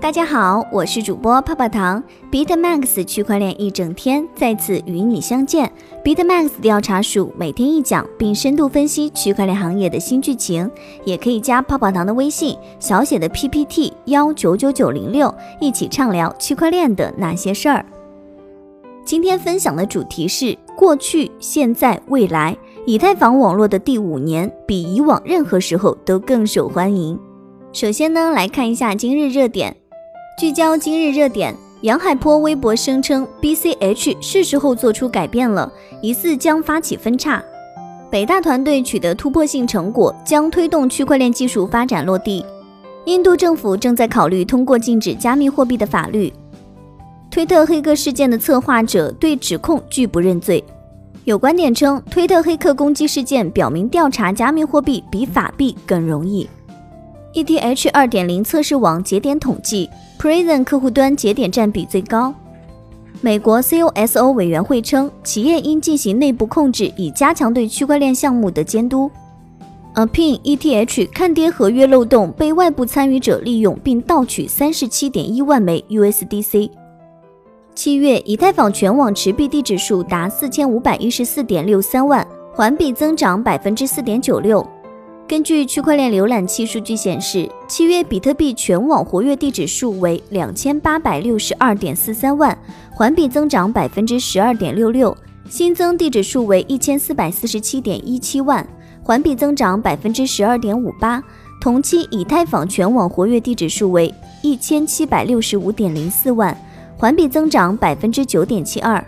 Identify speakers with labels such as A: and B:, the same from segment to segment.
A: 大家好，我是主播泡泡糖，BitMax 区块链一整天再次与你相见。BitMax 调查署每天一讲，并深度分析区块链行业的新剧情，也可以加泡泡糖的微信，小写的 PPT 幺九九九零六，一起畅聊区块链的那些事儿。今天分享的主题是过去、现在、未来，以太坊网络的第五年比以往任何时候都更受欢迎。首先呢，来看一下今日热点。聚焦今日热点，杨海波微博声称 BCH 是时候做出改变了，疑似将发起分叉。北大团队取得突破性成果，将推动区块链技术发展落地。印度政府正在考虑通过禁止加密货币的法律。推特黑客事件的策划者对指控拒不认罪。有观点称，推特黑客攻击事件表明调查加密货币比法币更容易。ETH 二点零测试网节点统计。Prison 客户端节点占比最高。美国 COSO 委员会称，企业应进行内部控制，以加强对区块链项目的监督。Apin ETH 看跌合约漏洞被外部参与者利用，并盗取三十七点一万枚 USDC。七月，以太坊全网持币地址数达四千五百一十四点六三万，环比增长百分之四点九六。根据区块链浏览器数据显示，七月比特币全网活跃地址数为两千八百六十二点四三万，环比增长百分之十二点六六；新增地址数为一千四百四十七点一七万，环比增长百分之十二点五八。同期，以太坊全网活跃地址数为一千七百六十五点零四万，环比增长百分之九点七二；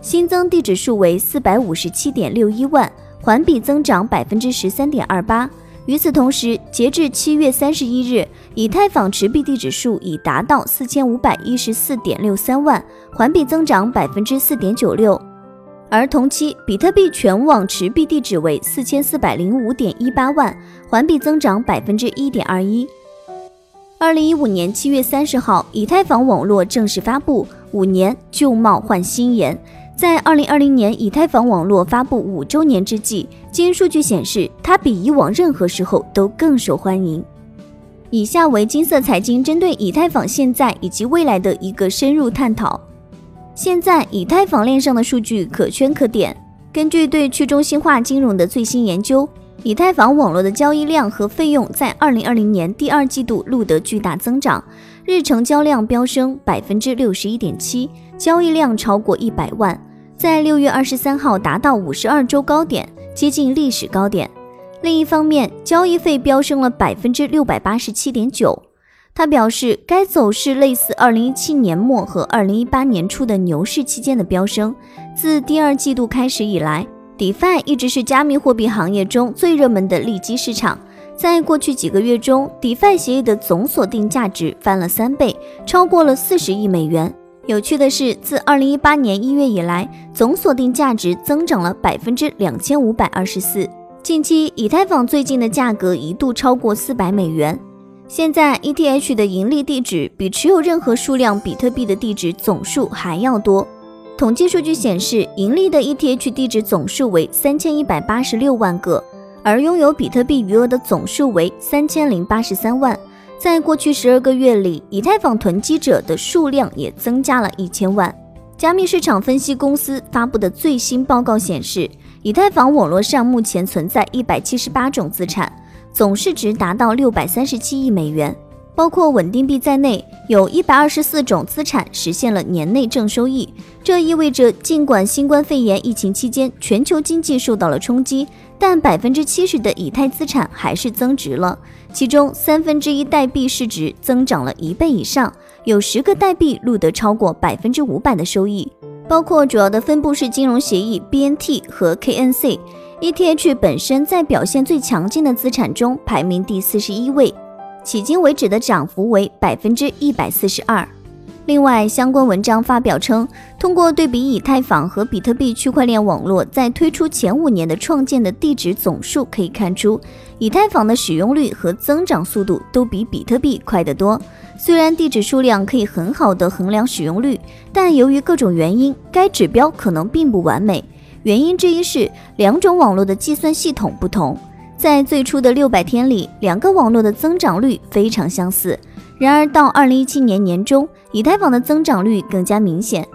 A: 新增地址数为四百五十七点六一万，环比增长百分之十三点二八。与此同时，截至七月三十一日，以太坊持币地址数已达到四千五百一十四点六三万，环比增长百分之四点九六。而同期，比特币全网持币地址为四千四百零五点一八万，环比增长百分之一点二一。二零一五年七月三十号，以太坊网络正式发布，五年旧貌换新颜。在二零二零年以太坊网络发布五周年之际，经数据显示，它比以往任何时候都更受欢迎。以下为金色财经针对以太坊现在以及未来的一个深入探讨。现在，以太坊链上的数据可圈可点。根据对去中心化金融的最新研究，以太坊网络的交易量和费用在二零二零年第二季度录得巨大增长，日成交量飙升百分之六十一点七。交易量超过一百万，在六月二十三号达到五十二周高点，接近历史高点。另一方面，交易费飙升了百分之六百八十七点九。他表示，该走势类似二零一七年末和二零一八年初的牛市期间的飙升。自第二季度开始以来，DeFi 一直是加密货币行业中最热门的利基市场。在过去几个月中，DeFi 协议的总锁定价值翻了三倍，超过了四十亿美元。有趣的是，自二零一八年一月以来，总锁定价值增长了百分之两千五百二十四。近期，以太坊最近的价格一度超过四百美元。现在，ETH 的盈利地址比持有任何数量比特币的地址总数还要多。统计数据显示，盈利的 ETH 地址总数为三千一百八十六万个，而拥有比特币余额的总数为三千零八十三万。在过去十二个月里，以太坊囤积者的数量也增加了一千万。加密市场分析公司发布的最新报告显示，以太坊网络上目前存在一百七十八种资产，总市值达到六百三十七亿美元，包括稳定币在内，有一百二十四种资产实现了年内正收益。这意味着，尽管新冠肺炎疫情期间全球经济受到了冲击。但百分之七十的以太资产还是增值了，其中三分之一代币市值增长了一倍以上，有十个代币录得超过百分之五百的收益，包括主要的分布式金融协议 BNT 和 KNC。ETH 本身在表现最强劲的资产中排名第四十一位，迄今为止的涨幅为百分之一百四十二。另外，相关文章发表称，通过对比以太坊和比特币区块链网络在推出前五年的创建的地址总数，可以看出，以太坊的使用率和增长速度都比比特币快得多。虽然地址数量可以很好的衡量使用率，但由于各种原因，该指标可能并不完美。原因之一是两种网络的计算系统不同。在最初的六百天里，两个网络的增长率非常相似。然而到二零一七年年中，以太坊的增长率更加明显。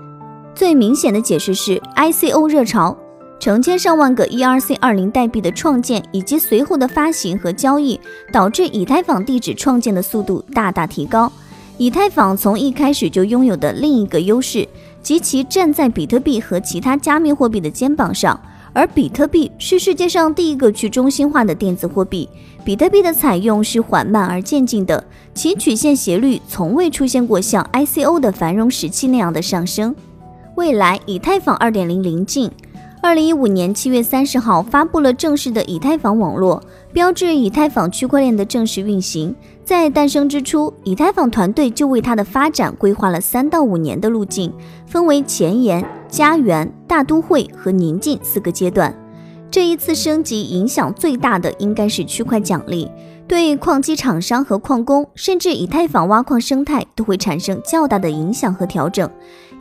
A: 最明显的解释是 ICO 热潮，成千上万个 ERC 二零代币的创建以及随后的发行和交易，导致以太坊地址创建的速度大大提高。以太坊从一开始就拥有的另一个优势，及其站在比特币和其他加密货币的肩膀上。而比特币是世界上第一个去中心化的电子货币，比特币的采用是缓慢而渐进的，其曲线斜率从未出现过像 ICO 的繁荣时期那样的上升。未来，以太坊2.0临近，二零一五年七月三十号发布了正式的以太坊网络，标志以太坊区块链的正式运行。在诞生之初，以太坊团队就为它的发展规划了三到五年的路径，分为前沿、家园、大都会和宁静四个阶段。这一次升级影响最大的应该是区块奖励，对矿机厂商和矿工，甚至以太坊挖矿生态都会产生较大的影响和调整。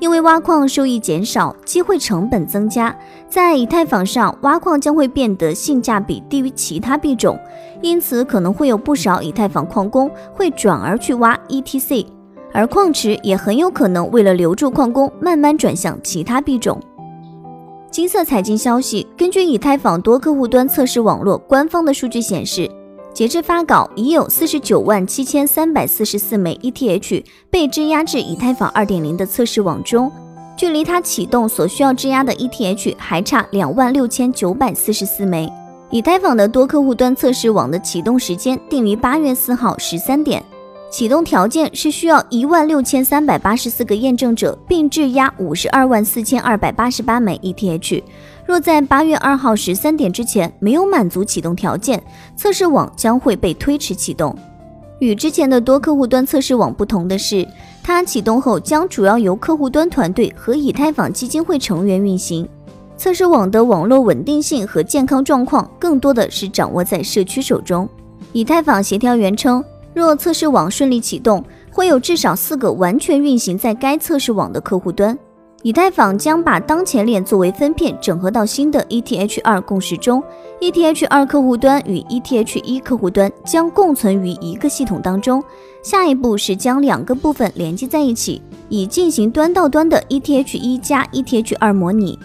A: 因为挖矿收益减少，机会成本增加，在以太坊上挖矿将会变得性价比低于其他币种，因此可能会有不少以太坊矿工会转而去挖 ETC，而矿池也很有可能为了留住矿工，慢慢转向其他币种。金色财经消息，根据以太坊多客户端测试网络官方的数据显示。截至发稿，已有四十九万七千三百四十四枚 ETH 被质押至以太坊二点零的测试网中，距离它启动所需要质押的 ETH 还差两万六千九百四十四枚。以太坊的多客户端测试网的启动时间定于八月四号十三点，启动条件是需要一万六千三百八十四个验证者，并质押五十二万四千二百八十八枚 ETH。若在八月二号十三点之前没有满足启动条件，测试网将会被推迟启动。与之前的多客户端测试网不同的是，它启动后将主要由客户端团队和以太坊基金会成员运行。测试网的网络稳定性和健康状况更多的是掌握在社区手中。以太坊协调员称，若测试网顺利启动，会有至少四个完全运行在该测试网的客户端。以太坊将把当前链作为分片整合到新的 ETH2 共识中，ETH2 客户端与 ETH1 客户端将共存于一个系统当中。下一步是将两个部分连接在一起，以进行端到端的 ETH1 加 ETH2 模拟。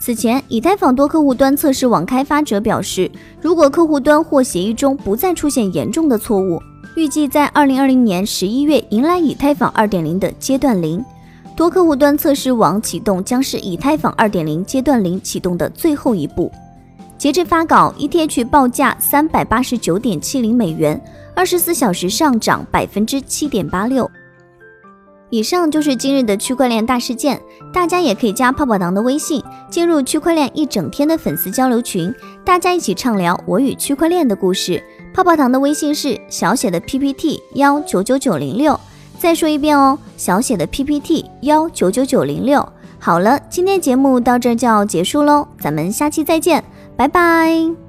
A: 此前，以太坊多客户端测试网开发者表示，如果客户端或协议中不再出现严重的错误，预计在2020年11月迎来以太坊2.0的阶段零。多客户端测试网启动将是以太坊2.0阶段零启动的最后一步。截至发稿，ETH 报价三百八十九点七零美元，二十四小时上涨百分之七点八六。以上就是今日的区块链大事件，大家也可以加泡泡糖的微信，进入区块链一整天的粉丝交流群，大家一起畅聊我与区块链的故事。泡泡糖的微信是小写的 PPT 幺九九九零六。再说一遍哦，小写的 PPT 幺九九九零六。好了，今天节目到这就要结束喽，咱们下期再见，拜拜。